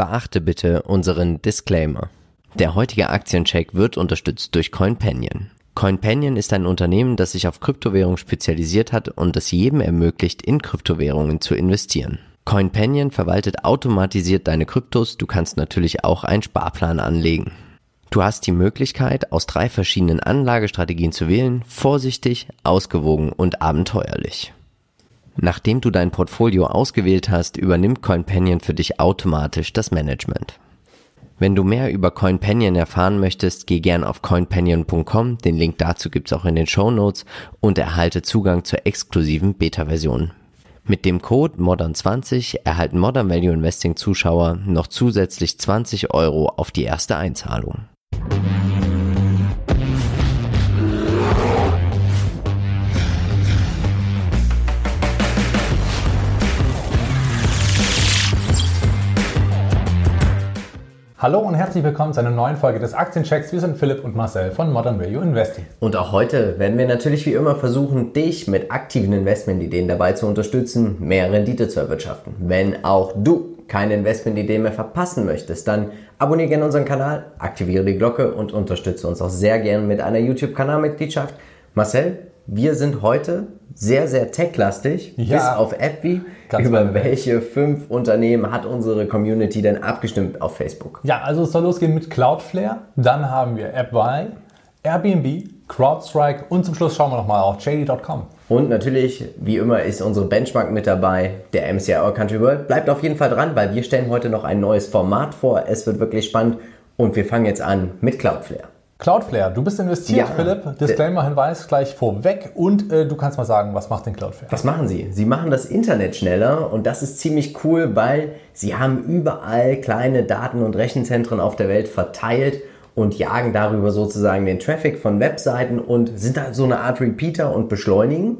Beachte bitte unseren Disclaimer. Der heutige Aktiencheck wird unterstützt durch CoinPanion. CoinPanion ist ein Unternehmen, das sich auf Kryptowährungen spezialisiert hat und es jedem ermöglicht, in Kryptowährungen zu investieren. CoinPanion verwaltet automatisiert deine Kryptos, du kannst natürlich auch einen Sparplan anlegen. Du hast die Möglichkeit, aus drei verschiedenen Anlagestrategien zu wählen, vorsichtig, ausgewogen und abenteuerlich. Nachdem du dein Portfolio ausgewählt hast, übernimmt CoinPanion für dich automatisch das Management. Wenn du mehr über CoinPanion erfahren möchtest, geh gern auf coinpanion.com, den Link dazu gibt's auch in den Show Notes und erhalte Zugang zur exklusiven Beta-Version. Mit dem Code MODERN20 erhalten Modern Value Investing Zuschauer noch zusätzlich 20 Euro auf die erste Einzahlung. Hallo und herzlich willkommen zu einer neuen Folge des Aktienchecks. Wir sind Philipp und Marcel von Modern Value Investing. Und auch heute werden wir natürlich wie immer versuchen, dich mit aktiven Investmentideen dabei zu unterstützen, mehr Rendite zu erwirtschaften. Wenn auch du keine Investmentideen mehr verpassen möchtest, dann abonniere gerne unseren Kanal, aktiviere die Glocke und unterstütze uns auch sehr gerne mit einer YouTube-Kanalmitgliedschaft. Marcel, wir sind heute sehr, sehr techlastig, ja, bis auf AppWi. Über welche fünf Unternehmen hat unsere Community denn abgestimmt auf Facebook? Ja, also es soll losgehen mit Cloudflare, dann haben wir AppWi, Airbnb, CrowdStrike und zum Schluss schauen wir nochmal auf JD.com. Und natürlich, wie immer, ist unsere Benchmark mit dabei, der MCI Our Country World. Bleibt auf jeden Fall dran, weil wir stellen heute noch ein neues Format vor. Es wird wirklich spannend und wir fangen jetzt an mit Cloudflare. Cloudflare, du bist investiert, ja, Philipp. Disclaimer-Hinweis gleich vorweg. Und äh, du kannst mal sagen, was macht denn Cloudflare? Was machen sie? Sie machen das Internet schneller und das ist ziemlich cool, weil sie haben überall kleine Daten- und Rechenzentren auf der Welt verteilt und jagen darüber sozusagen den Traffic von Webseiten und sind da so eine Art Repeater und beschleunigen.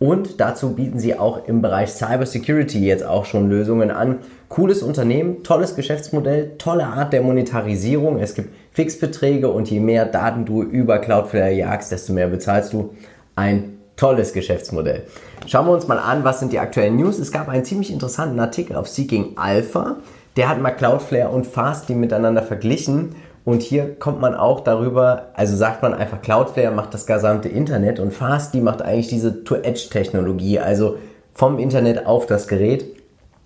Und dazu bieten sie auch im Bereich Cybersecurity jetzt auch schon Lösungen an. Cooles Unternehmen, tolles Geschäftsmodell, tolle Art der Monetarisierung. Es gibt Fixbeträge und je mehr Daten du über Cloudflare jagst, desto mehr bezahlst du. Ein tolles Geschäftsmodell. Schauen wir uns mal an, was sind die aktuellen News. Es gab einen ziemlich interessanten Artikel auf Seeking Alpha. Der hat mal Cloudflare und Fastly miteinander verglichen und hier kommt man auch darüber, also sagt man einfach, Cloudflare macht das gesamte Internet und Fastly macht eigentlich diese To-Edge-Technologie, also vom Internet auf das Gerät.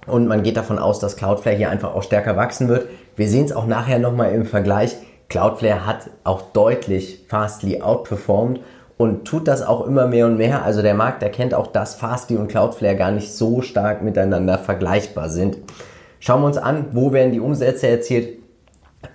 Und man geht davon aus, dass Cloudflare hier einfach auch stärker wachsen wird. Wir sehen es auch nachher nochmal im Vergleich. Cloudflare hat auch deutlich Fastly outperformed und tut das auch immer mehr und mehr. Also der Markt erkennt auch, dass Fastly und Cloudflare gar nicht so stark miteinander vergleichbar sind. Schauen wir uns an, wo werden die Umsätze erzielt.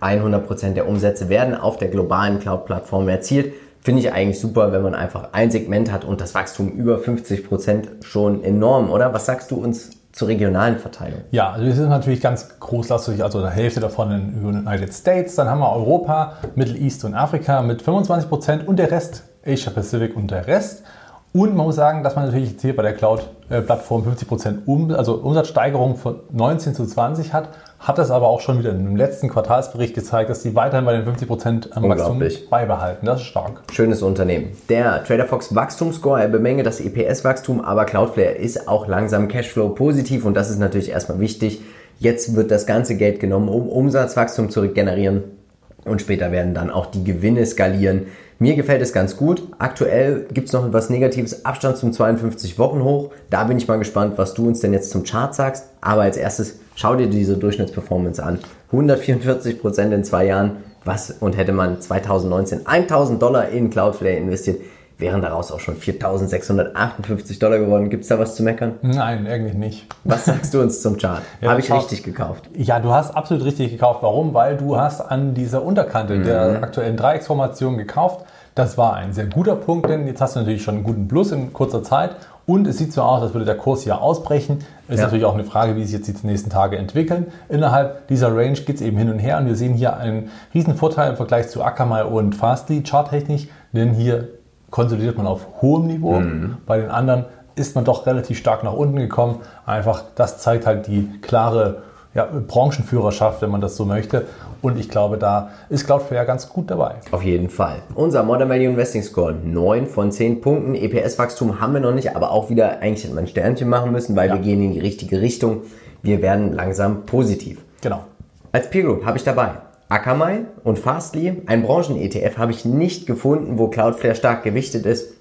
100% der Umsätze werden auf der globalen Cloud-Plattform erzielt. Finde ich eigentlich super, wenn man einfach ein Segment hat und das Wachstum über 50% schon enorm, oder? Was sagst du uns zur regionalen Verteilung? Ja, also wir sind natürlich ganz großlastig, also die Hälfte davon in den United States, dann haben wir Europa, Middle East und Afrika mit 25% und der Rest Asia Pacific und der Rest. Und man muss sagen, dass man natürlich jetzt hier bei der Cloud-Plattform 50% um, also Umsatzsteigerung von 19 zu 20 hat, hat das aber auch schon wieder im letzten Quartalsbericht gezeigt, dass die weiterhin bei den 50% Wachstum beibehalten. Das ist stark. Schönes Unternehmen. Der TraderFox Wachstumsscore, er bemängelt das EPS-Wachstum, aber Cloudflare ist auch langsam Cashflow positiv und das ist natürlich erstmal wichtig. Jetzt wird das ganze Geld genommen, um Umsatzwachstum zu generieren und später werden dann auch die Gewinne skalieren. Mir gefällt es ganz gut. Aktuell gibt es noch etwas Negatives, Abstand zum 52 Wochen hoch. Da bin ich mal gespannt, was du uns denn jetzt zum Chart sagst. Aber als erstes schau dir diese Durchschnittsperformance an. 144 Prozent in zwei Jahren. Was und hätte man 2019 1000 Dollar in Cloudflare investiert, wären daraus auch schon 4.658 Dollar geworden. Gibt es da was zu meckern? Nein, eigentlich nicht. Was sagst du uns zum Chart? ja, Habe ich richtig gekauft? Ja, du hast absolut richtig gekauft. Warum? Weil du hast an dieser Unterkante mhm. der aktuellen Dreiecksformation gekauft. Das war ein sehr guter Punkt, denn jetzt hast du natürlich schon einen guten Plus in kurzer Zeit und es sieht so aus, als würde der Kurs hier ausbrechen. Es ist ja. natürlich auch eine Frage, wie sich jetzt die nächsten Tage entwickeln. Innerhalb dieser Range geht es eben hin und her und wir sehen hier einen riesen Vorteil im Vergleich zu Akamai und Fastly charttechnisch, denn hier konsolidiert man auf hohem Niveau. Mhm. Bei den anderen ist man doch relativ stark nach unten gekommen. Einfach, das zeigt halt die klare ja, Branchenführerschaft, wenn man das so möchte. Und ich glaube, da ist Cloudflare ganz gut dabei. Auf jeden Fall. Unser Modern Value Investing Score 9 von 10 Punkten. EPS-Wachstum haben wir noch nicht, aber auch wieder, eigentlich hätte man ein Sternchen machen müssen, weil ja. wir gehen in die richtige Richtung. Wir werden langsam positiv. Genau. Als Peer Group habe ich dabei Akamai und Fastly. Ein Branchen-ETF habe ich nicht gefunden, wo Cloudflare stark gewichtet ist.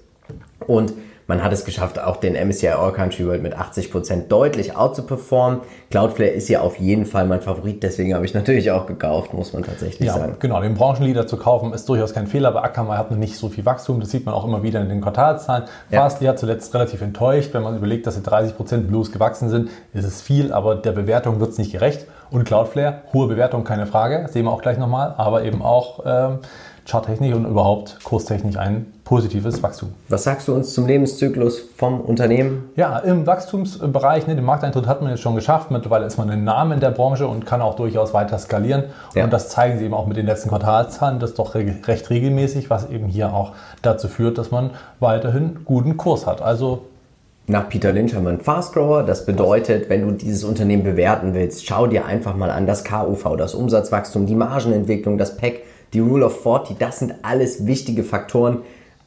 Und man hat es geschafft, auch den MSCI All Country World mit 80% deutlich outzuperformen. Cloudflare ist ja auf jeden Fall mein Favorit, deswegen habe ich natürlich auch gekauft, muss man tatsächlich ja, sagen. Genau, den Branchenleader zu kaufen ist durchaus kein Fehler, aber Akamai hat noch nicht so viel Wachstum, das sieht man auch immer wieder in den Quartalzahlen. Ja. Fastly hat zuletzt relativ enttäuscht, wenn man überlegt, dass sie 30% bloß gewachsen sind, ist es viel, aber der Bewertung wird es nicht gerecht. Und Cloudflare, hohe Bewertung, keine Frage, sehen wir auch gleich nochmal, aber eben auch ähm, charttechnisch und überhaupt kurstechnisch ein positives Wachstum. Was sagst du uns zum Lebenszyklus vom Unternehmen? Ja, im Wachstumsbereich, ne, den Markteintritt hat man jetzt schon geschafft. Mittlerweile ist man ein Name in der Branche und kann auch durchaus weiter skalieren. Ja. Und das zeigen sie eben auch mit den letzten Quartalszahlen. Das ist doch recht regelmäßig, was eben hier auch dazu führt, dass man weiterhin guten Kurs hat. Also nach Peter Lynch haben wir einen Fast Grower. Das bedeutet, wenn du dieses Unternehmen bewerten willst, schau dir einfach mal an das KUV, das Umsatzwachstum, die Margenentwicklung, das PEC, die Rule of 40. Das sind alles wichtige Faktoren.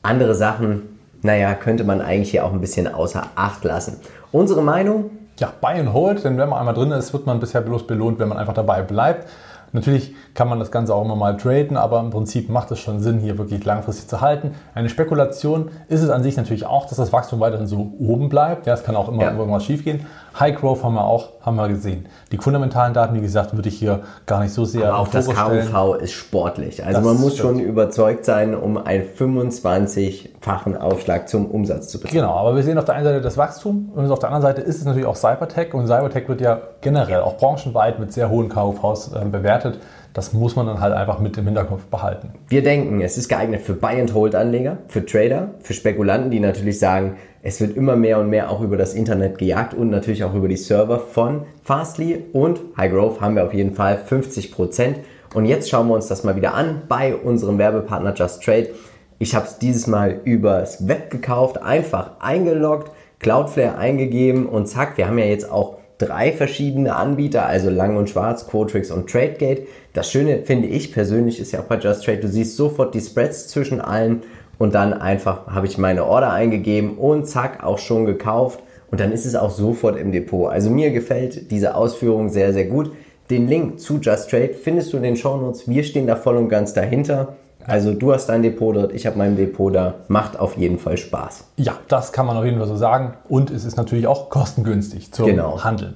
Andere Sachen, naja, könnte man eigentlich hier auch ein bisschen außer Acht lassen. Unsere Meinung? Ja, Buy and Hold, denn wenn man einmal drin ist, wird man bisher bloß belohnt, wenn man einfach dabei bleibt. Natürlich kann man das Ganze auch immer mal traden, aber im Prinzip macht es schon Sinn, hier wirklich langfristig zu halten. Eine Spekulation ist es an sich natürlich auch, dass das Wachstum weiterhin so oben bleibt. Ja, es kann auch immer ja. irgendwas schief gehen. High Growth haben wir auch, haben wir gesehen. Die fundamentalen Daten, wie gesagt, würde ich hier gar nicht so sehr Aber auch das KUV ist sportlich. Also das man muss schon überzeugt sein, um einen 25-fachen Aufschlag zum Umsatz zu bekommen. Genau, aber wir sehen auf der einen Seite das Wachstum und auf der anderen Seite ist es natürlich auch Cybertech und Cybertech wird ja generell auch branchenweit mit sehr hohen KUVs äh, bewertet. Das muss man dann halt einfach mit im Hinterkopf behalten. Wir denken, es ist geeignet für Buy-and-Hold-Anleger, für Trader, für Spekulanten, die natürlich sagen, es wird immer mehr und mehr auch über das Internet gejagt und natürlich auch über die Server von Fastly und High Growth haben wir auf jeden Fall 50 Prozent. Und jetzt schauen wir uns das mal wieder an bei unserem Werbepartner Just Trade. Ich habe es dieses Mal übers Web gekauft, einfach eingeloggt, Cloudflare eingegeben und zack, wir haben ja jetzt auch drei verschiedene Anbieter, also Lang und Schwarz, Quotrix und TradeGate. Das Schöne finde ich persönlich ist ja auch bei Just Trade, du siehst sofort die Spreads zwischen allen und dann einfach habe ich meine Order eingegeben und zack, auch schon gekauft und dann ist es auch sofort im Depot. Also mir gefällt diese Ausführung sehr, sehr gut. Den Link zu Just Trade findest du in den Show Notes. Wir stehen da voll und ganz dahinter. Also du hast dein Depot dort, ich habe mein Depot da. Macht auf jeden Fall Spaß. Ja, das kann man auf jeden Fall so sagen. Und es ist natürlich auch kostengünstig zum genau. Handeln.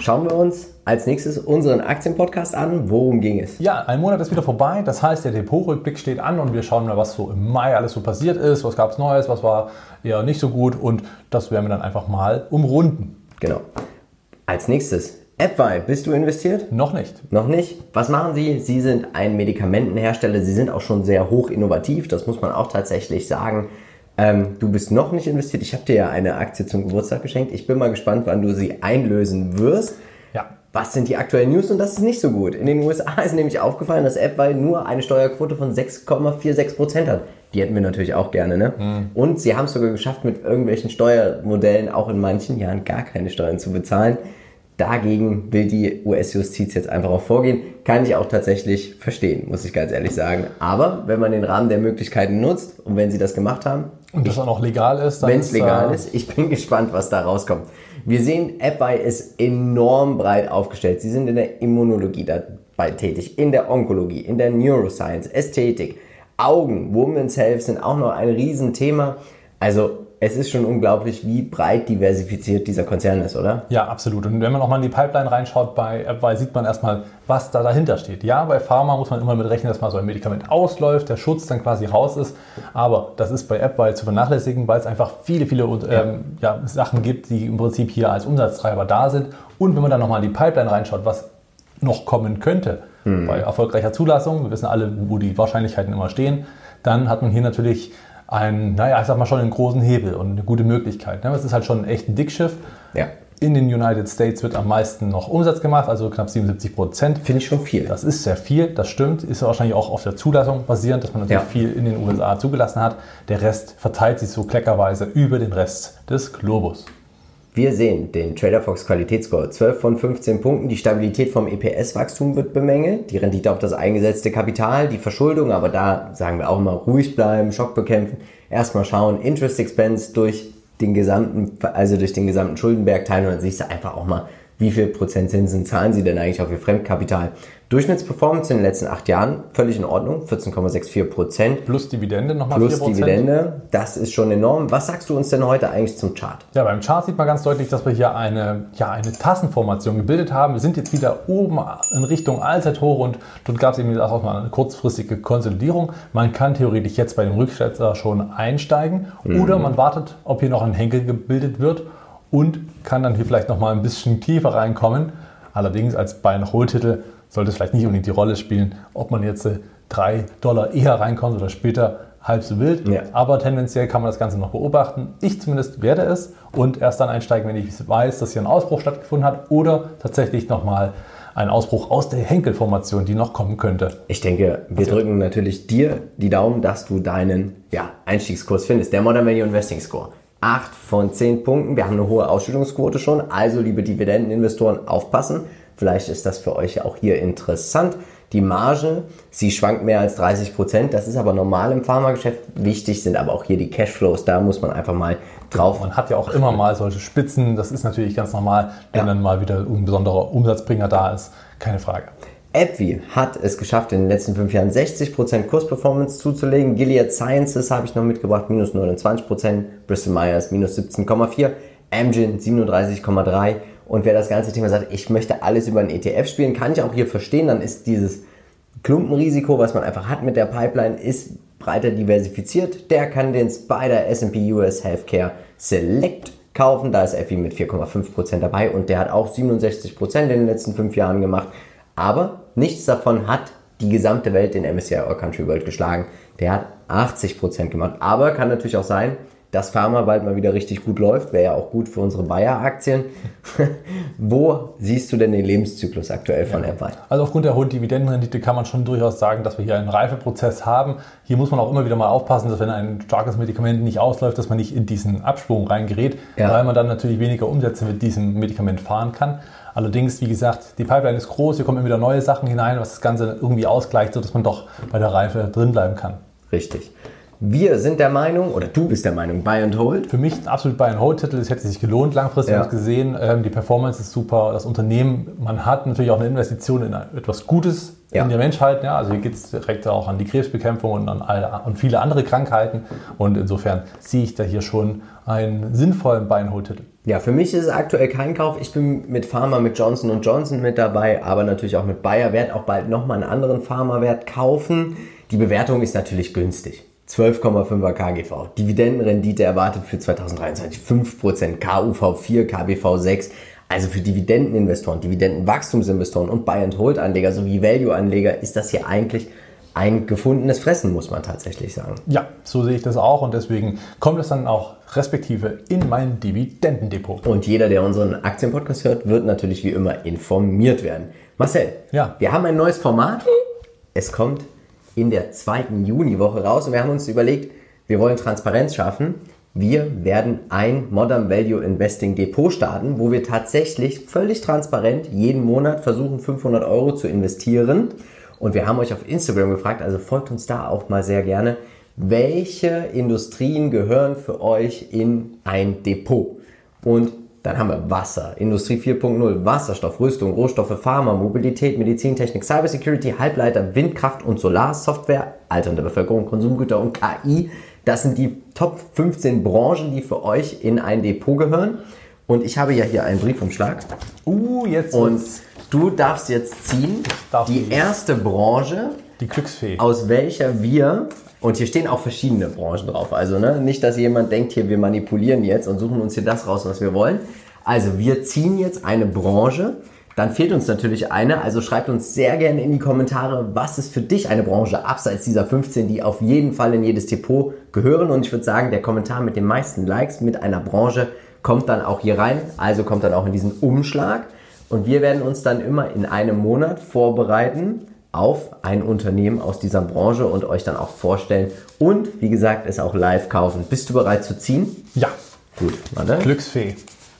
Schauen wir uns als nächstes unseren Aktienpodcast an. Worum ging es? Ja, ein Monat ist wieder vorbei. Das heißt, der Depotrückblick steht an und wir schauen mal, was so im Mai alles so passiert ist. Was gab es Neues, was war eher nicht so gut und das werden wir dann einfach mal umrunden. Genau. Als nächstes AppWi, bist du investiert? Noch nicht. Noch nicht? Was machen Sie? Sie sind ein Medikamentenhersteller. Sie sind auch schon sehr hoch innovativ. Das muss man auch tatsächlich sagen. Ähm, du bist noch nicht investiert. Ich habe dir ja eine Aktie zum Geburtstag geschenkt. Ich bin mal gespannt, wann du sie einlösen wirst. Ja. Was sind die aktuellen News? Und das ist nicht so gut. In den USA ist nämlich aufgefallen, dass AppWi nur eine Steuerquote von 6,46% hat. Die hätten wir natürlich auch gerne, ne? Mhm. Und sie haben es sogar geschafft, mit irgendwelchen Steuermodellen auch in manchen Jahren gar keine Steuern zu bezahlen. Dagegen will die US-Justiz jetzt einfach auch vorgehen. Kann ich auch tatsächlich verstehen, muss ich ganz ehrlich sagen. Aber wenn man den Rahmen der Möglichkeiten nutzt und wenn sie das gemacht haben. Und das auch noch legal ist. Wenn es legal äh, ist, ich bin gespannt, was da rauskommt. Wir sehen, AppBuy ist enorm breit aufgestellt. Sie sind in der Immunologie dabei tätig, in der Onkologie, in der Neuroscience, Ästhetik, Augen, Women's Health sind auch noch ein Riesenthema. Also es ist schon unglaublich, wie breit diversifiziert dieser Konzern ist, oder? Ja, absolut. Und wenn man auch mal in die Pipeline reinschaut bei AppWise, sieht man erstmal, was da dahinter steht. Ja, bei Pharma muss man immer mit rechnen, dass mal so ein Medikament ausläuft, der Schutz dann quasi raus ist. Aber das ist bei AppWise zu vernachlässigen, weil es einfach viele, viele ähm, ja, Sachen gibt, die im Prinzip hier als Umsatztreiber da sind. Und wenn man dann nochmal in die Pipeline reinschaut, was noch kommen könnte hm. bei erfolgreicher Zulassung, wir wissen alle, wo die Wahrscheinlichkeiten immer stehen, dann hat man hier natürlich ein, naja, ich sag mal schon einen großen Hebel und eine gute Möglichkeit. Ne? Es ist halt schon echt ein Dickschiff. Ja. In den United States wird am meisten noch Umsatz gemacht, also knapp 77 Prozent. Finde ich schon viel. Das ist sehr viel, das stimmt. Ist wahrscheinlich auch auf der Zulassung basierend, dass man natürlich ja. viel in den USA zugelassen hat. Der Rest verteilt sich so kleckerweise über den Rest des Globus. Wir sehen den TraderFox Qualitätsscore. 12 von 15 Punkten. Die Stabilität vom EPS-Wachstum wird bemängelt, die Rendite auf das eingesetzte Kapital, die Verschuldung, aber da sagen wir auch immer ruhig bleiben, Schock bekämpfen, erstmal schauen, Interest Expense durch den gesamten, also durch den gesamten Schuldenberg teilen und du einfach auch mal wie viel Prozent Zinsen zahlen sie denn eigentlich auf ihr Fremdkapital. Durchschnittsperformance in den letzten acht Jahren völlig in Ordnung, 14,64 Prozent. Plus Dividende nochmal Plus 4%. Dividende, das ist schon enorm. Was sagst du uns denn heute eigentlich zum Chart? Ja, beim Chart sieht man ganz deutlich, dass wir hier eine, ja, eine Tassenformation gebildet haben. Wir sind jetzt wieder oben in Richtung Allzeithoch und dort gab es eben auch mal eine kurzfristige Konsolidierung. Man kann theoretisch jetzt bei dem Rückschätzer schon einsteigen mhm. oder man wartet, ob hier noch ein Henkel gebildet wird und kann dann hier vielleicht nochmal ein bisschen tiefer reinkommen. Allerdings als Buy-and-Hold-Titel sollte es vielleicht nicht unbedingt die Rolle spielen, ob man jetzt 3 äh, Dollar eher reinkommt oder später halb so wild. Ja. Aber tendenziell kann man das Ganze noch beobachten. Ich zumindest werde es und erst dann einsteigen, wenn ich weiß, dass hier ein Ausbruch stattgefunden hat oder tatsächlich nochmal ein Ausbruch aus der Henkelformation, die noch kommen könnte. Ich denke, wir also, drücken natürlich dir die Daumen, dass du deinen ja, Einstiegskurs findest. Der Modern Value Investing Score. 8 von 10 Punkten. Wir haben eine hohe Ausschüttungsquote schon. Also, liebe Dividendeninvestoren, aufpassen. Vielleicht ist das für euch auch hier interessant. Die Marge, sie schwankt mehr als 30 Prozent. Das ist aber normal im Pharmageschäft. Wichtig sind aber auch hier die Cashflows. Da muss man einfach mal drauf. Man hat ja auch immer mal solche Spitzen. Das ist natürlich ganz normal, wenn ja. dann mal wieder ein besonderer Umsatzbringer da ist. Keine Frage. AbbVie hat es geschafft, in den letzten fünf Jahren 60% Kursperformance zuzulegen. Gilead Sciences habe ich noch mitgebracht, minus 29%. Bristol Myers minus 17,4%. Amgen 37,3%. Und wer das ganze Thema sagt, ich möchte alles über einen ETF spielen, kann ich auch hier verstehen. Dann ist dieses Klumpenrisiko, was man einfach hat mit der Pipeline, ist breiter diversifiziert. Der kann den Spider S&P US Healthcare Select kaufen. Da ist Effi mit 4,5% dabei und der hat auch 67% in den letzten fünf Jahren gemacht. Aber nichts davon hat die gesamte Welt in MSCI All Country World geschlagen. Der hat 80% gemacht. Aber kann natürlich auch sein, dass Pharma bald mal wieder richtig gut läuft, wäre ja auch gut für unsere Bayer-Aktien. Wo siehst du denn den Lebenszyklus aktuell von ja. Apple? Also aufgrund der hohen Dividendenrendite kann man schon durchaus sagen, dass wir hier einen Reifeprozess haben. Hier muss man auch immer wieder mal aufpassen, dass wenn ein starkes Medikament nicht ausläuft, dass man nicht in diesen Absprung reingerät, ja. weil man dann natürlich weniger Umsätze mit diesem Medikament fahren kann. Allerdings, wie gesagt, die Pipeline ist groß, hier kommen immer wieder neue Sachen hinein, was das Ganze irgendwie ausgleicht, sodass man doch bei der Reife drin bleiben kann. Richtig. Wir sind der Meinung, oder du bist der Meinung, Buy and Hold. Für mich ein absolut Buy and Hold-Titel. Es hätte sich gelohnt, langfristig ja. gesehen. Ähm, die Performance ist super. Das Unternehmen, man hat natürlich auch eine Investition in etwas Gutes ja. in der Menschheit. Ja, also hier geht es direkt auch an die Krebsbekämpfung und an alle, und viele andere Krankheiten. Und insofern sehe ich da hier schon einen sinnvollen Buy and Hold-Titel. Ja, für mich ist es aktuell kein Kauf. Ich bin mit Pharma, mit Johnson Johnson mit dabei, aber natürlich auch mit Bayer. Werde auch bald nochmal einen anderen Pharmawert kaufen. Die Bewertung ist natürlich günstig. 12,5er KGV. Dividendenrendite erwartet für 2023 5%, KUV 4, KBV 6. Also für Dividendeninvestoren, Dividendenwachstumsinvestoren und Buy-and-Hold-Anleger sowie Value-Anleger ist das hier eigentlich ein gefundenes Fressen, muss man tatsächlich sagen. Ja, so sehe ich das auch und deswegen kommt es dann auch respektive in mein Dividendendepot. Und jeder, der unseren Aktienpodcast hört, wird natürlich wie immer informiert werden. Marcel, ja. wir haben ein neues Format. Es kommt in der zweiten Juniwoche raus und wir haben uns überlegt, wir wollen Transparenz schaffen. Wir werden ein Modern Value Investing Depot starten, wo wir tatsächlich völlig transparent jeden Monat versuchen, 500 Euro zu investieren. Und wir haben euch auf Instagram gefragt, also folgt uns da auch mal sehr gerne, welche Industrien gehören für euch in ein Depot? Und dann haben wir Wasser, Industrie 4.0, Wasserstoff, Rüstung, Rohstoffe, Pharma, Mobilität, Medizintechnik, Cybersecurity, Halbleiter, Windkraft und Solarsoftware, alternde Bevölkerung, Konsumgüter und KI. Das sind die Top 15 Branchen, die für euch in ein Depot gehören. Und ich habe ja hier einen Briefumschlag. Uh, jetzt. Und du darfst jetzt ziehen darf die erste Branche, die Glücksfee, aus welcher wir und hier stehen auch verschiedene Branchen drauf. Also ne, nicht, dass jemand denkt, hier wir manipulieren jetzt und suchen uns hier das raus, was wir wollen. Also wir ziehen jetzt eine Branche. Dann fehlt uns natürlich eine. Also schreibt uns sehr gerne in die Kommentare, was ist für dich eine Branche abseits dieser 15, die auf jeden Fall in jedes Depot gehören. Und ich würde sagen, der Kommentar mit den meisten Likes mit einer Branche kommt dann auch hier rein. Also kommt dann auch in diesen Umschlag. Und wir werden uns dann immer in einem Monat vorbereiten auf ein Unternehmen aus dieser Branche und euch dann auch vorstellen und wie gesagt es auch live kaufen. Bist du bereit zu ziehen? Ja. Gut, warte. Glücksfee.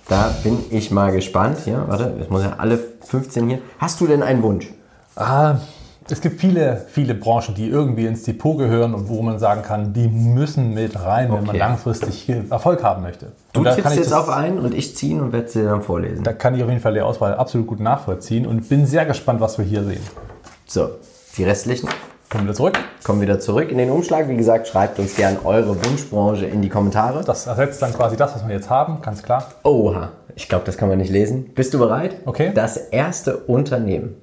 Da bin ich mal gespannt. Hier, warte, ich muss ja alle 15 hier. Hast du denn einen Wunsch? Ah, Es gibt viele, viele Branchen, die irgendwie ins Depot gehören und wo man sagen kann, die müssen mit rein, wenn man Okay. langfristig Erfolg haben möchte. Du tippst kann ich jetzt das- auf einen und ich ziehen und werde sie dann vorlesen. Da kann ich auf jeden Fall die Auswahl absolut gut nachvollziehen und bin sehr gespannt, was wir hier sehen. So, die restlichen Kommen wir zurück. kommen wieder zurück in den Umschlag. Wie gesagt, schreibt uns gern eure Wunschbranche in die Kommentare. Das ersetzt dann quasi das, was wir jetzt haben, ganz klar. Oha, ich glaube, das kann man nicht lesen. Bist du bereit? Okay. Das erste Unternehmen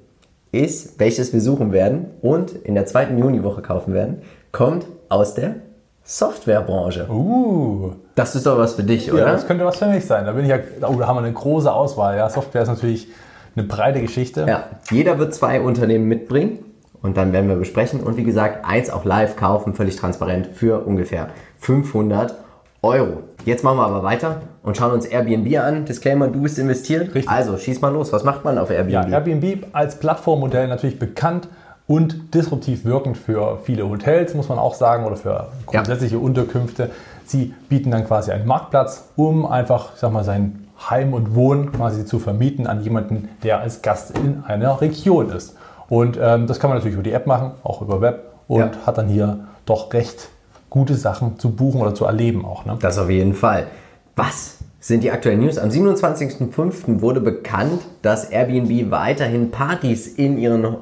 ist, welches wir suchen werden und in der zweiten Juniwoche kaufen werden, kommt aus der Softwarebranche. Uh, Das ist doch was für dich, ja, oder? das könnte was für mich sein. Da bin ich ja, oh, da haben wir eine große Auswahl. Ja, Software ist natürlich eine breite Geschichte. Ja, jeder wird zwei Unternehmen mitbringen und dann werden wir besprechen und wie gesagt, eins auch live kaufen, völlig transparent für ungefähr 500 Euro. Jetzt machen wir aber weiter und schauen uns Airbnb an. Disclaimer, du bist investiert. Richtig. Also schieß mal los. Was macht man auf Airbnb? Ja, Airbnb als Plattformmodell natürlich bekannt und disruptiv wirkend für viele Hotels, muss man auch sagen, oder für grundsätzliche Unterkünfte. Sie bieten dann quasi einen Marktplatz, um einfach, ich sag mal, sein Heim und Wohnen quasi zu vermieten an jemanden, der als Gast in einer Region ist. Und ähm, das kann man natürlich über die App machen, auch über Web und Ja. hat dann hier doch recht gute Sachen zu buchen oder zu erleben auch. Ne? Das auf jeden Fall. Was sind die aktuellen News? Am 27.05. wurde bekannt, dass Airbnb weiterhin Partys in ihren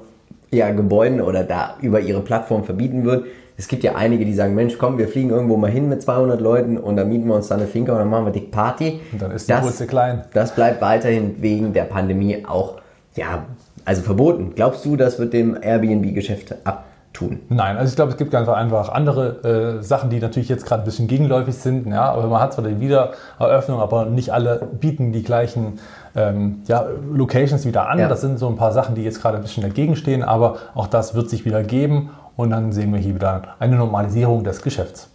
ja, Gebäuden oder da über ihre Plattform verbieten wird. Es gibt ja einige, die sagen, Mensch, komm, wir fliegen irgendwo mal hin mit 200 Leuten und dann mieten wir uns da eine Finca und dann machen wir dick Party. Und dann ist die Wurzel klein. Das bleibt weiterhin wegen der Pandemie auch, ja, also verboten. Glaubst du, das wird dem Airbnb-Geschäft abtun? Nein, also ich glaube, es gibt ganz einfach andere äh, Sachen, die natürlich jetzt gerade ein bisschen gegenläufig sind. Ja, aber man hat zwar die Wiedereröffnung, aber nicht alle bieten die gleichen ähm, ja, Locations wieder an. Ja. Das sind so ein paar Sachen, die jetzt gerade ein bisschen dagegen stehen, aber auch das wird sich wieder geben und dann sehen wir hier wieder eine Normalisierung des Geschäfts.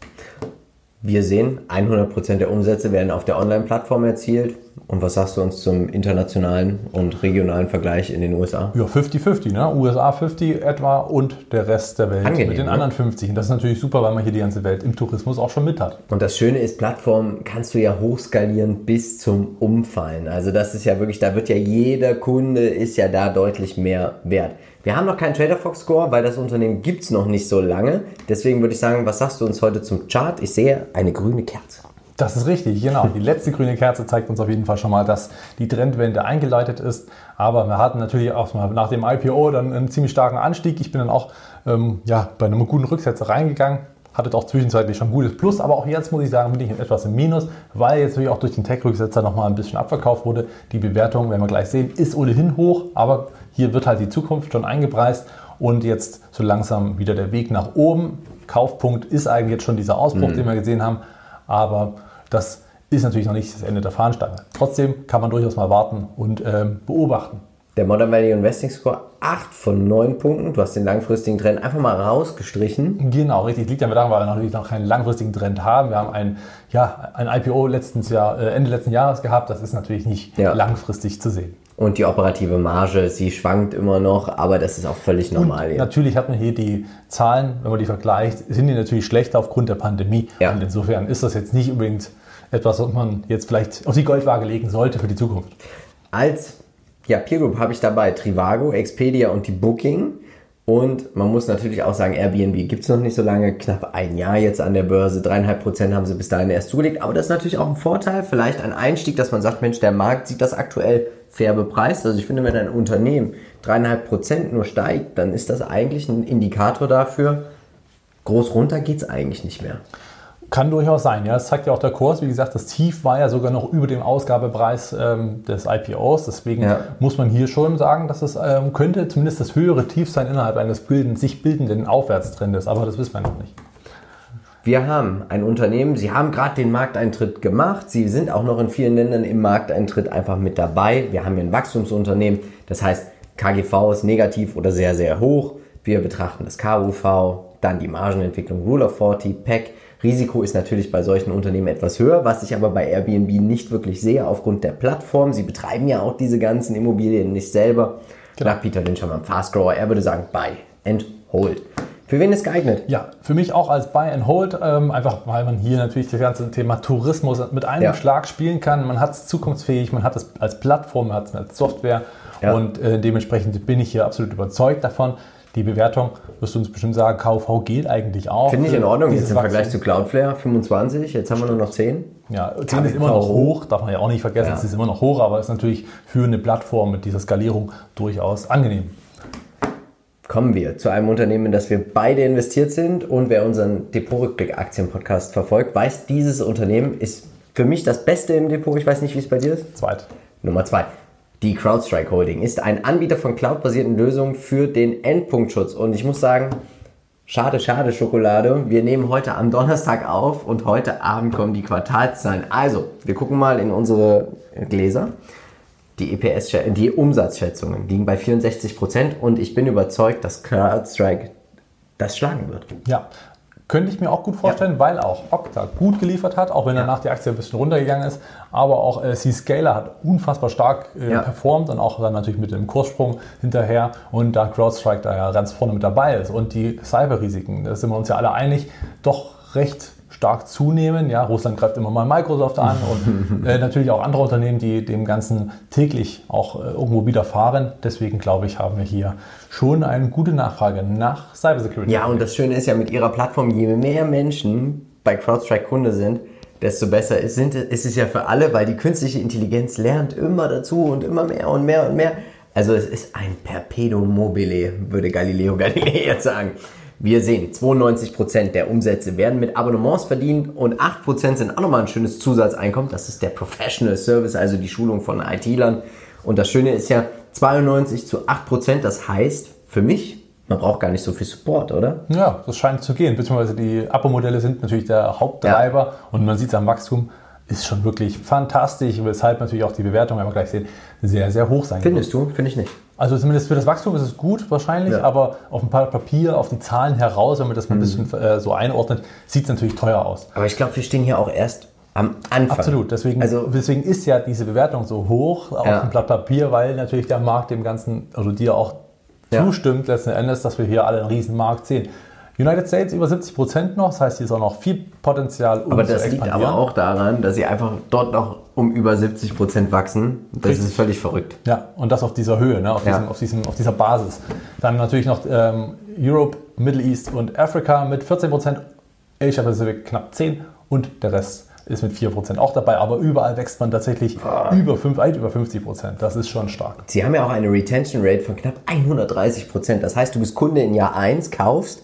Wir sehen, 100% der Umsätze werden auf der Online-Plattform erzielt. Und was sagst du uns zum internationalen und regionalen Vergleich in den USA? Ja, 50-50, ne? USA 50 etwa und der Rest der Welt Angenehm, mit den ne? anderen 50. Und das ist natürlich super, weil man hier die ganze Welt im Tourismus auch schon mit hat. Und das Schöne ist, Plattformen kannst du ja hochskalieren bis zum Umfallen. Also das ist ja wirklich, da wird ja jeder Kunde ist ja da deutlich mehr wert. Wir haben noch keinen TraderFox Score, weil das Unternehmen gibt es noch nicht so lange. Deswegen würde ich sagen, was sagst du uns heute zum Chart? Ich sehe eine grüne Kerze. Das ist richtig, genau. Die letzte grüne Kerze zeigt uns auf jeden Fall schon mal, dass die Trendwende eingeleitet ist. Aber wir hatten natürlich auch mal nach dem IPO dann einen ziemlich starken Anstieg. Ich bin dann auch ähm, ja, bei einem guten Rücksetzer reingegangen. Hatte auch zwischenzeitlich schon ein gutes Plus, aber auch jetzt muss ich sagen, bin ich etwas im Minus, weil jetzt natürlich auch durch den Tech-Rücksetzer nochmal ein bisschen abverkauft wurde. Die Bewertung, werden wir gleich sehen, ist ohnehin hoch, aber hier wird halt die Zukunft schon eingepreist und jetzt so langsam wieder der Weg nach oben. Kaufpunkt ist eigentlich jetzt schon dieser Ausbruch, den wir gesehen haben, aber das ist natürlich noch nicht das Ende der Fahnenstange. Trotzdem kann man durchaus mal warten und ähm, beobachten. Der Modern Value Investing Score 8 von 9 Punkten. Du hast den langfristigen Trend einfach mal rausgestrichen. Genau, richtig. Liegt ja daran, weil wir natürlich noch keinen langfristigen Trend haben. Wir haben ein, ja, ein IPO letztens Jahr, äh, Ende letzten Jahres gehabt. Das ist natürlich nicht Ja. langfristig zu sehen. Und die operative Marge, sie schwankt immer noch, aber das ist auch völlig normal. Natürlich hat man hier die Zahlen, wenn man die vergleicht, sind die natürlich schlechter aufgrund der Pandemie. Ja. Und insofern ist das jetzt nicht unbedingt etwas, was man jetzt vielleicht auf die Goldwaage legen sollte für die Zukunft. Als ja, Peer Group habe ich dabei Trivago, Expedia und die Booking. Und man muss natürlich auch sagen, Airbnb gibt es noch nicht so lange, knapp ein Jahr jetzt an der Börse. Dreieinhalb Prozent haben sie bis dahin erst zugelegt. Aber das ist natürlich auch ein Vorteil, vielleicht ein Einstieg, dass man sagt, Mensch, der Markt sieht das aktuell fair bepreist. Also ich finde, wenn ein Unternehmen dreieinhalb Prozent nur steigt, dann ist das eigentlich ein Indikator dafür, groß runter geht es eigentlich nicht mehr. Kann durchaus sein, ja. Das zeigt ja auch der Kurs. Wie gesagt, das Tief war ja sogar noch über dem Ausgabepreis ähm, des IPOs. Deswegen Ja. muss man hier schon sagen, dass es ähm, könnte zumindest das höhere Tief sein innerhalb eines bilden, sich bildenden Aufwärtstrendes. Aber das wissen wir noch nicht. Wir haben ein Unternehmen, sie haben gerade den Markteintritt gemacht, sie sind auch noch in vielen Ländern im Markteintritt einfach mit dabei. Wir haben hier ein Wachstumsunternehmen, das heißt KGV ist negativ oder sehr, sehr hoch. Wir betrachten das KUV, dann die Margenentwicklung Rule of 40, PEC. Risiko ist natürlich bei solchen Unternehmen etwas höher, was ich aber bei Airbnb nicht wirklich sehe aufgrund der Plattform. Sie betreiben ja auch diese ganzen Immobilien nicht selber. Nach Peter Lynch haben wir einen Fast Grower, er würde sagen Buy and Hold. Für wen ist geeignet? Ja, für mich auch als Buy and Hold, ähm, einfach weil man hier natürlich das ganze Thema Tourismus mit einem Ja. Schlag spielen kann. Man hat es zukunftsfähig, man hat es als Plattform, man hat es als Software Ja. und äh, dementsprechend bin ich hier absolut überzeugt davon. Die Bewertung, wirst du uns bestimmt sagen, KV geht eigentlich auch. Finde ich in Ordnung. Jetzt im Vergleich Wachstum. zu Cloudflare 25, jetzt haben wir nur noch 10. Ja, 10 ist immer noch hoch, darf man ja auch nicht vergessen, Ja. es ist immer noch hoch, aber ist natürlich für eine Plattform mit dieser Skalierung durchaus angenehm. Kommen wir zu einem Unternehmen, in das wir beide investiert sind und wer unseren Depot-Rückblick-Aktien-Podcast verfolgt, weiß, dieses Unternehmen ist für mich das Beste im Depot. Ich weiß nicht, wie es bei dir ist. Zweit. Nummer zwei. Die CrowdStrike Holding ist ein Anbieter von cloudbasierten Lösungen für den Endpunktschutz. Und ich muss sagen, schade, schade Schokolade. Wir nehmen heute am Donnerstag auf und heute Abend kommen die Quartalszahlen. Also, wir gucken mal in unsere Gläser. Die EPS, die Umsatzschätzungen liegen bei 64 Prozent und ich bin überzeugt, dass CrowdStrike das schlagen wird. Ja, könnte ich mir auch gut vorstellen, weil auch Okta gut geliefert hat, auch wenn danach die Aktie ein bisschen runtergegangen ist. Aber auch äh, C-Scaler hat unfassbar stark äh, Ja. performt und auch dann natürlich mit dem Kurssprung hinterher. Und da CrowdStrike da ja ganz vorne mit dabei ist und die Cyberrisiken, da sind wir uns ja alle einig, doch recht stark zunehmen. Ja, Russland greift immer mal Microsoft an und äh, natürlich auch andere Unternehmen, die dem Ganzen täglich auch äh, irgendwo widerfahren. Deswegen glaube ich, haben wir hier schon eine gute Nachfrage nach Cybersecurity. Ja, und das Schöne ist ja mit ihrer Plattform, je mehr Menschen bei CrowdStrike Kunde sind, desto besser ist, sind, ist es ja für alle, weil die künstliche Intelligenz lernt immer dazu und immer mehr und mehr und mehr. Also es ist ein Perpetuum mobile, würde Galileo Galilei jetzt sagen. Wir sehen, 92% der Umsätze werden mit Abonnements verdient und 8% sind auch nochmal ein schönes Zusatzeinkommen. Das ist der Professional Service, also die Schulung von IT-Lern. Und das Schöne ist ja 92 zu 8%. Das heißt, für mich, man braucht gar nicht so viel Support, oder? Ja, das scheint zu gehen. Beziehungsweise die Abo-Modelle sind natürlich der Haupttreiber und man sieht es am Wachstum, ist schon wirklich fantastisch, weshalb natürlich auch die Bewertung, wenn wir gleich sehen, sehr, sehr hoch sein wird. Findest du? Finde ich nicht. Also zumindest für das Wachstum ist es gut wahrscheinlich, Ja. aber auf ein paar Papier, auf die Zahlen heraus, wenn man das mal ein bisschen äh, so einordnet, sieht es natürlich teuer aus. Aber ich glaube, wir stehen hier auch erst am Anfang. Absolut, deswegen, Also, deswegen ist ja diese Bewertung so hoch auf Ja. dem Blatt Papier, weil natürlich der Markt dem Ganzen, also dir auch Ja. zustimmt letzten Endes, dass wir hier alle einen riesen Markt sehen. United States über 70 Prozent noch, das heißt, hier ist auch noch viel Potenzial, um aber das liegt aber auch daran, dass sie einfach dort noch um über 70 Prozent wachsen. Das Richtig. ist völlig verrückt. Ja, und das auf dieser Höhe, ne? auf, Ja. diesem, auf, diesem, auf dieser Basis. Dann natürlich noch ähm, Europe, Middle East und Afrika mit 14 Prozent, Asia Pacific knapp 10 und der Rest ist mit 4 Prozent auch dabei. Aber überall wächst man tatsächlich über, fünf, weit über 50 Prozent. Das ist schon stark. Sie haben ja auch eine Retention Rate von knapp 130 Prozent. Das heißt, du bist Kunde in Jahr 1, kaufst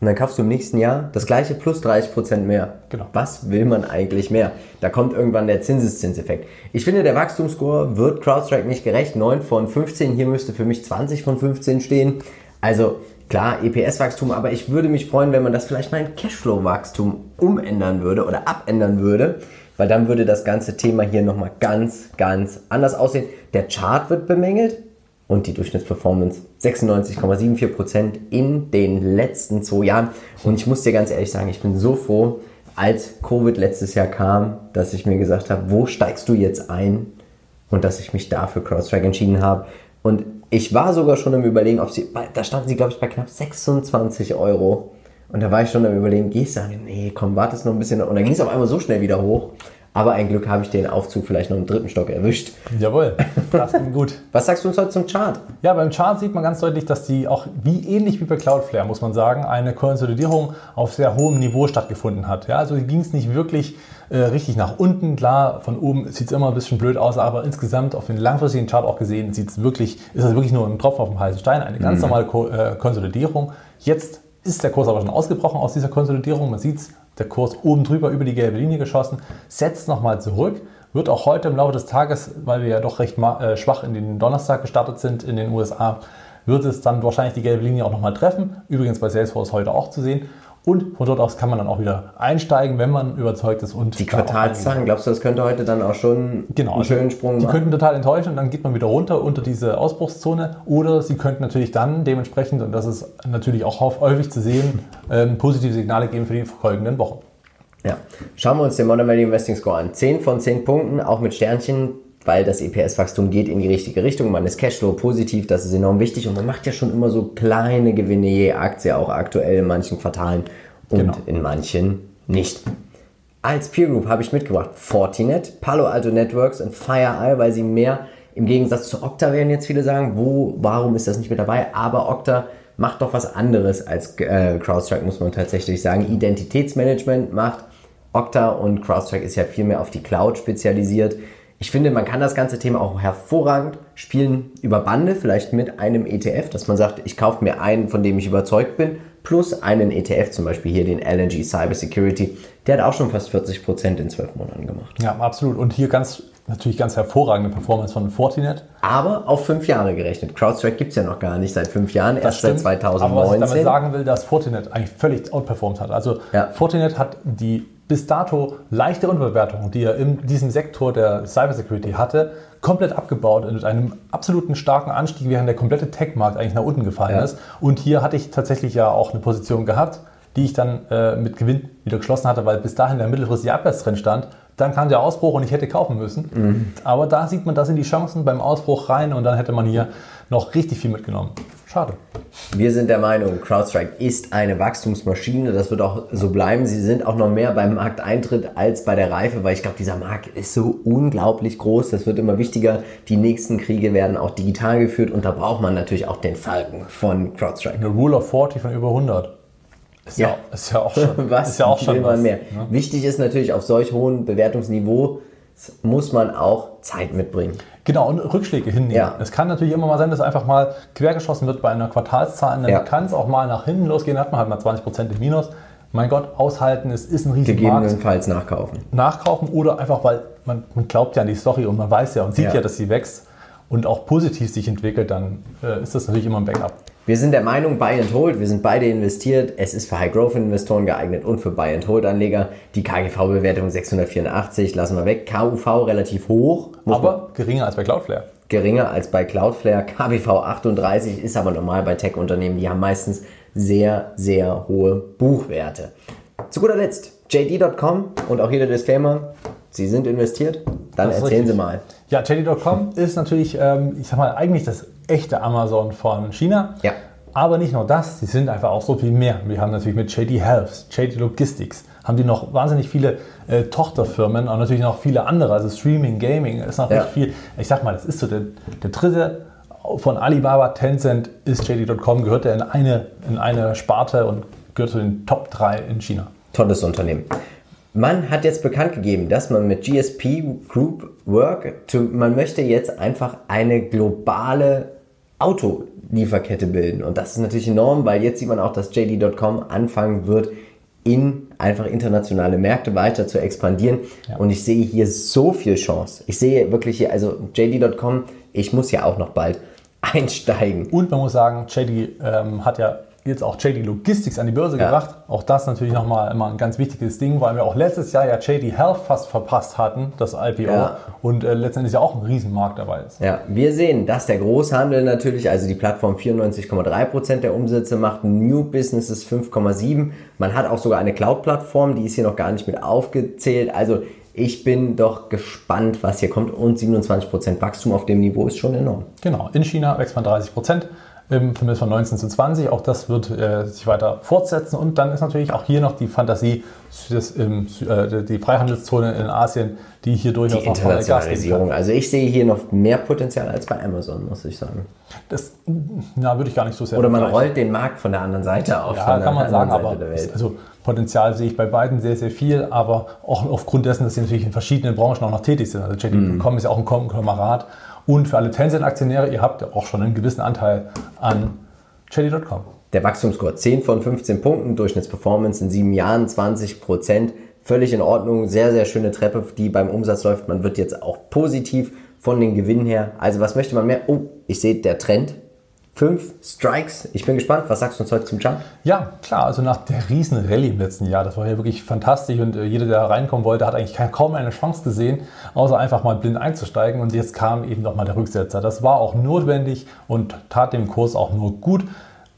und dann kaufst du im nächsten Jahr das gleiche plus 30 Prozent mehr. Genau. Was will man eigentlich mehr? Da kommt irgendwann der Zinseszinseffekt. Ich finde, der Wachstumsscore wird CrowdStrike nicht gerecht. 9 von 15, hier müsste für mich 20 von 15 stehen. Also klar, EPS-Wachstum, aber ich würde mich freuen, wenn man das vielleicht mal in Cashflow-Wachstum umändern würde oder abändern würde, weil dann würde das ganze Thema hier nochmal ganz, ganz anders aussehen. Der Chart wird bemängelt und die Durchschnittsperformance 96,74% in den letzten zwei Jahren. Und ich muss dir ganz ehrlich sagen, ich bin so froh, als Covid letztes Jahr kam, dass ich mir gesagt habe, wo steigst du jetzt ein? Und dass ich mich da für CrowdStrike entschieden habe. Und ich war sogar schon am Überlegen, ob sie, da standen sie, glaube ich, bei knapp 26 Euro. Und da war ich schon am Überlegen, gehst du? Nee, komm, wartest noch ein bisschen. Und dann ging es auf einmal so schnell wieder hoch. Aber ein Glück habe ich den Aufzug vielleicht noch im dritten Stock erwischt. Jawohl, das ging gut. Was sagst du uns heute zum Chart? Ja, beim Chart sieht man ganz deutlich, dass die auch wie ähnlich wie bei Cloudflare, muss man sagen, eine Konsolidierung auf sehr hohem Niveau stattgefunden hat. Ja, also ging es nicht wirklich äh, richtig nach unten. Klar, von oben sieht es immer ein bisschen blöd aus, aber insgesamt auf den langfristigen Chart auch gesehen, sieht's wirklich, ist das wirklich nur ein Tropfen auf dem heißen Stein, eine ganz normale Ko äh, Konsolidierung. Jetzt ist der Kurs aber schon ausgebrochen aus dieser Konsolidierung. Man sieht es, der Kurs oben drüber über die gelbe Linie geschossen, setzt nochmal zurück, wird auch heute im Laufe des Tages, weil wir ja doch recht äh, schwach in den Donnerstag gestartet sind in den USA, wird es dann wahrscheinlich die gelbe Linie auch nochmal treffen. Übrigens bei Salesforce heute auch zu sehen. Und von dort aus kann man dann auch wieder einsteigen, wenn man überzeugt ist. Und Die Quartalszahlen, glaubst du, das könnte heute dann auch schon Genau, einen also schönen Sprung Die machen? könnten total enttäuschen und dann geht man wieder runter unter diese Ausbruchszone. Oder sie könnten natürlich dann dementsprechend, und das ist natürlich auch häuf- häufig zu sehen, ähm, positive Signale geben für die folgenden Wochen. Ja. Schauen wir uns den Modern Value Investing Score an. 10 von 10 Punkten, auch mit Sternchen, weil das EPS-Wachstum geht in die richtige Richtung. Man ist Cashflow positiv, das ist enorm wichtig und man macht ja schon immer so kleine Gewinne je Aktie, auch aktuell in manchen Quartalen und Genau. in manchen nicht. Als Peer Group habe ich mitgebracht Fortinet, Palo Alto Networks und FireEye, weil sie mehr im Gegensatz zu Okta werden jetzt viele sagen, wo, warum ist das nicht mit dabei? Aber Okta macht doch was anderes als äh, CrowdStrike, muss man tatsächlich sagen. Identitätsmanagement macht Okta und CrowdStrike ist ja viel mehr auf die Cloud spezialisiert. Ich finde, man kann das ganze Thema auch hervorragend spielen über Bande, vielleicht mit einem ETF, dass man sagt, ich kaufe mir einen, von dem ich überzeugt bin, plus einen ETF, zum Beispiel hier den LNG Cybersecurity. Der hat auch schon fast 40 Prozent in zwölf Monaten gemacht. Ja, absolut. Und hier ganz natürlich ganz hervorragende Performance von Fortinet. Aber auf fünf Jahre gerechnet. CrowdStrike gibt es ja noch gar nicht seit fünf Jahren, Das erst stimmt. seit 2019. Aber was ich damit sagen will, dass Fortinet eigentlich völlig outperformed hat. Also Ja. Fortinet hat die bis dato leichte Unterbewertung, die er in diesem Sektor der Cybersecurity hatte, komplett abgebaut und mit einem absoluten starken Anstieg, während der komplette Tech-Markt eigentlich nach unten gefallen Ja. ist. Und hier hatte ich tatsächlich ja auch eine Position gehabt, die ich dann äh, mit Gewinn wieder geschlossen hatte, weil bis dahin der mittelfristige Abwärtstrend stand. Dann kam der Ausbruch und ich hätte kaufen müssen. Mhm. Aber da sieht man, da sind die Chancen beim Ausbruch rein und dann hätte man hier noch richtig viel mitgenommen. Schade. Wir sind der Meinung, CrowdStrike ist eine Wachstumsmaschine. Das wird auch so bleiben. Sie sind auch noch mehr beim Markteintritt als bei der Reife, weil ich glaube, dieser Markt ist so unglaublich groß. Das wird immer wichtiger. Die nächsten Kriege werden auch digital geführt und da braucht man natürlich auch den Falken von CrowdStrike. Eine Rule of 40 von über 100. Ist ja, Ja. ist ja auch schon, Was ist ja auch schon was, mehr? ne? Wichtig ist natürlich, auf solch hohem Bewertungsniveau muss man auch Zeit mitbringen. Genau, und Rückschläge hinnehmen. Ja. Es kann natürlich immer mal sein, dass einfach mal quergeschossen wird bei einer Quartalszahl. Dann Ja. kann es auch mal nach hinten losgehen, hat man halt mal 20% im Minus. Mein Gott, aushalten, es ist ein Markt. Gegebenenfalls nachkaufen. Nachkaufen oder einfach, weil man, man glaubt ja an die Story und man weiß ja und sieht Ja. ja, dass sie wächst und auch positiv sich entwickelt, dann äh, ist das natürlich immer ein Backup. Wir sind der Meinung, Buy and Hold, wir sind beide investiert. Es ist für High-Growth-Investoren geeignet und für Buy and Hold-Anleger. Die KGV-Bewertung 684 lassen wir weg. KUV relativ hoch, Aber geringer als bei Cloudflare. geringer als bei Cloudflare. KBV 38 ist aber normal bei Tech-Unternehmen. Die haben meistens sehr, sehr hohe Buchwerte. Zu guter Letzt, JD.com und auch hier der Disclaimer. Sie sind investiert? Dann erzählen Sie richtig. mal. Ja, JD.com ist natürlich, ähm, ich sag mal, eigentlich das echte Amazon von China. Ja. Aber nicht nur das, sie sind einfach auch so viel mehr. Wir haben natürlich mit JD Health, JD Logistics, haben die noch wahnsinnig viele äh, Tochterfirmen und natürlich noch viele andere. Also Streaming, Gaming ist noch Ja. viel. Ich sag mal, das ist so der, der dritte von Alibaba, Tencent ist JD.com, gehört er in eine, in eine Sparte und gehört zu den Top 3 in China. Tolles Unternehmen. Man hat jetzt bekannt gegeben, dass man mit GSP Group Work, to, man möchte jetzt einfach eine globale Autolieferkette bilden. Und das ist natürlich enorm, weil jetzt sieht man auch, dass JD.com anfangen wird, in einfach internationale Märkte weiter zu expandieren. Und ich sehe hier so viel Chance. Ich sehe wirklich hier, also JD.com, ich muss ja auch noch bald einsteigen. Und man muss sagen, JD ähm, hat ja jetzt auch JD Logistics an die Börse Ja. gebracht. Auch das natürlich nochmal immer ein ganz wichtiges Ding, weil wir auch letztes Jahr ja JD Health fast verpasst hatten, das IPO. Ja. Und äh, letztendlich ja auch ein Riesenmarkt dabei ist. Ja, wir sehen, dass der Großhandel natürlich, also die Plattform 94,3% der Umsätze macht, New Businesses 5,7%. Man hat auch sogar eine Cloud-Plattform, die ist hier noch gar nicht mit aufgezählt. Also ich bin doch gespannt, was hier kommt. Und 27% Wachstum auf dem Niveau ist schon enorm. Genau, in China wächst man 30 Verhältnis von 19 zu 20. Auch das wird äh, sich weiter fortsetzen. Und dann ist natürlich auch hier noch die Fantasie, das, ähm, äh, die Freihandelszone in Asien, die hier durchaus Die. Internationalisierung. Also ich sehe hier noch mehr Potenzial als bei Amazon, muss ich sagen. Das na, würde ich gar nicht so sehr Oder man rollt den Markt von der anderen Seite auf. Ja, kann man sagen, aber also Potenzial sehe ich bei beiden sehr, sehr viel, aber auch aufgrund dessen, dass sie natürlich in verschiedenen Branchen auch noch tätig sind. Also JD.com ist ja auch ein Konglomerat und für alle Tencent-Aktionäre, ihr habt auch schon einen gewissen Anteil an JD.com. Der Wachstumsscore 10 von 15 Punkten, Durchschnittsperformance in sieben Jahren 20 Prozent. Völlig in Ordnung, sehr, sehr schöne Treppe, die beim Umsatz läuft. Man wird jetzt auch positiv von den Gewinnen her. Also was möchte man mehr? Oh, ich sehe der Trend. Fünf Strikes. Ich bin gespannt. Was sagst du uns heute zum Chart? Ja, klar, also nach der riesen Rallye im letzten Jahr, das war ja wirklich fantastisch und äh, jeder, der reinkommen wollte, hat eigentlich kaum eine Chance gesehen, außer einfach mal blind einzusteigen und jetzt kam eben noch mal der Rücksetzer. Das war auch notwendig und tat dem Kurs auch nur gut.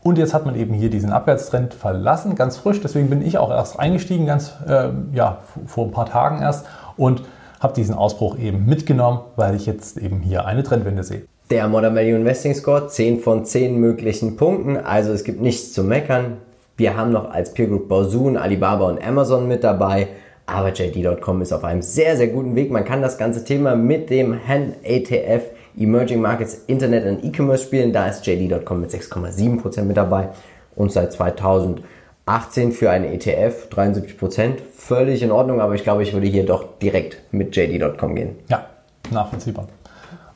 Und jetzt hat man eben hier diesen Abwärtstrend verlassen, ganz frisch. Deswegen bin ich auch erst eingestiegen, ganz ähm, ja, vor ein paar Tagen erst und habe diesen Ausbruch eben mitgenommen, weil ich jetzt eben hier eine Trendwende sehe. Der Modern Value Investing Score 10 von 10 möglichen Punkten. Also es gibt nichts zu meckern. Wir haben noch als Peer Group Baozoon, Alibaba und Amazon mit dabei. Aber JD.com ist auf einem sehr, sehr guten Weg. Man kann das ganze Thema mit dem Hand-ATF Emerging Markets, Internet und E-Commerce spielen. Da ist JD.com mit 6,7% mit dabei und seit 2018 für einen ETF 73%. Völlig in Ordnung, aber ich glaube, ich würde hier doch direkt mit JD.com gehen. Ja, nachvollziehbar.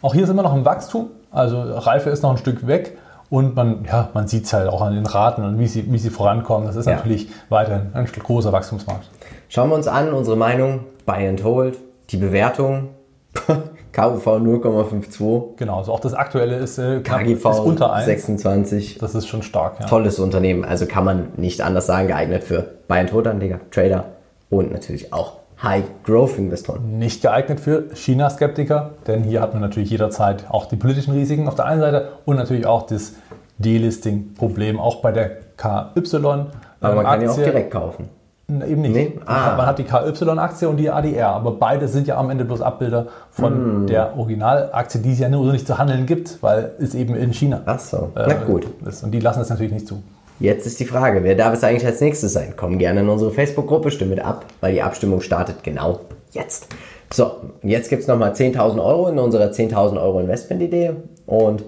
Auch hier sind wir noch im Wachstum, also Reife ist noch ein Stück weg. Und man, ja, man sieht es halt auch an den Raten und wie sie, wie sie vorankommen. Das ist ja. natürlich weiterhin ein großer Wachstumsmarkt. Schauen wir uns an, unsere Meinung, Buy and Hold, die Bewertung. KUV 0,52. Genau, also auch das aktuelle ist, äh, knapp, KGV ist unter 1. 26. Das ist schon stark. Ja. Tolles Unternehmen, also kann man nicht anders sagen, geeignet für Buy and Hold Anleger, Trader und natürlich auch High-Growth-Investoren. Nicht geeignet für China-Skeptiker, denn hier hat man natürlich jederzeit auch die politischen Risiken auf der einen Seite und natürlich auch das Delisting-Problem, auch bei der KY. Aber man kann ja auch direkt kaufen. Eben nicht. Nee? Ah. Man hat die KY-Aktie und die ADR, aber beide sind ja am Ende bloß Abbilder von mm. der Originalaktie, die es ja nur so nicht zu handeln gibt, weil es eben in China Ach so. Äh, Na gut. ist. Und die lassen es natürlich nicht zu. Jetzt ist die Frage, wer darf es eigentlich als nächstes sein? Komm gerne in unsere Facebook-Gruppe, stimme mit ab, weil die Abstimmung startet genau jetzt. So, jetzt gibt es nochmal 10.000 Euro in unserer 10.000 Euro Investment-Idee und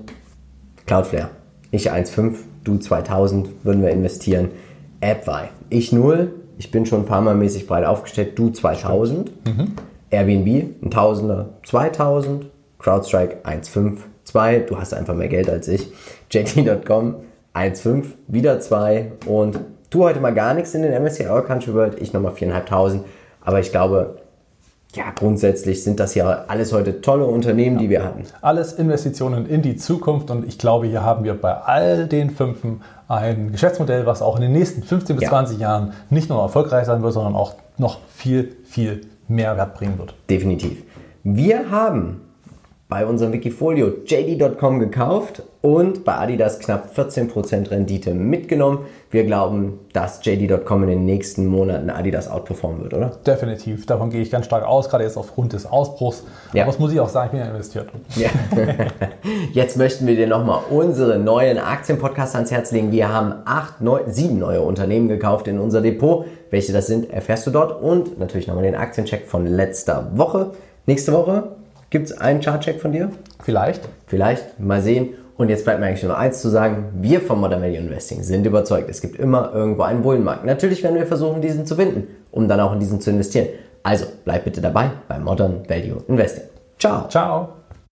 Cloudflare. Ich 1,5, du 2.000 würden wir investieren. AppWi. Ich 0, ich bin schon ein paar Mal mäßig breit aufgestellt, du 2.000. Mhm. Airbnb, ein Tausender, 2.000. CrowdStrike 1,5, 2. Du hast einfach mehr Geld als ich. JT.com 1,5, wieder 2 und tu heute mal gar nichts in den MSCI All Country World, ich nochmal 4.500. Aber ich glaube, ja, grundsätzlich sind das ja alles heute tolle Unternehmen, die wir hatten. Alles Investitionen in die Zukunft und ich glaube, hier haben wir bei all den Fünfen ein Geschäftsmodell, was auch in den nächsten 15 bis ja. 20 Jahren nicht nur erfolgreich sein wird, sondern auch noch viel, viel Mehrwert bringen wird. Definitiv. Wir haben bei unserem Wikifolio JD.com gekauft und bei Adidas knapp 14% Rendite mitgenommen. Wir glauben, dass JD.com in den nächsten Monaten Adidas outperformen wird, oder? Definitiv. Davon gehe ich ganz stark aus, gerade jetzt aufgrund des Ausbruchs. Ja. Aber das muss ich auch sagen, ich bin ja investiert. Ja. Jetzt möchten wir dir nochmal unsere neuen Aktienpodcasts ans Herz legen. Wir haben acht, neun, sieben neue Unternehmen gekauft in unser Depot. Welche das sind, erfährst du dort und natürlich nochmal den Aktiencheck von letzter Woche. Nächste Woche Gibt es einen Chartcheck von dir? Vielleicht. Vielleicht. Mal sehen. Und jetzt bleibt mir eigentlich nur eins zu sagen. Wir von Modern Value Investing sind überzeugt, es gibt immer irgendwo einen Bullenmarkt. Natürlich werden wir versuchen, diesen zu finden, um dann auch in diesen zu investieren. Also bleib bitte dabei bei Modern Value Investing. Ciao. Ciao.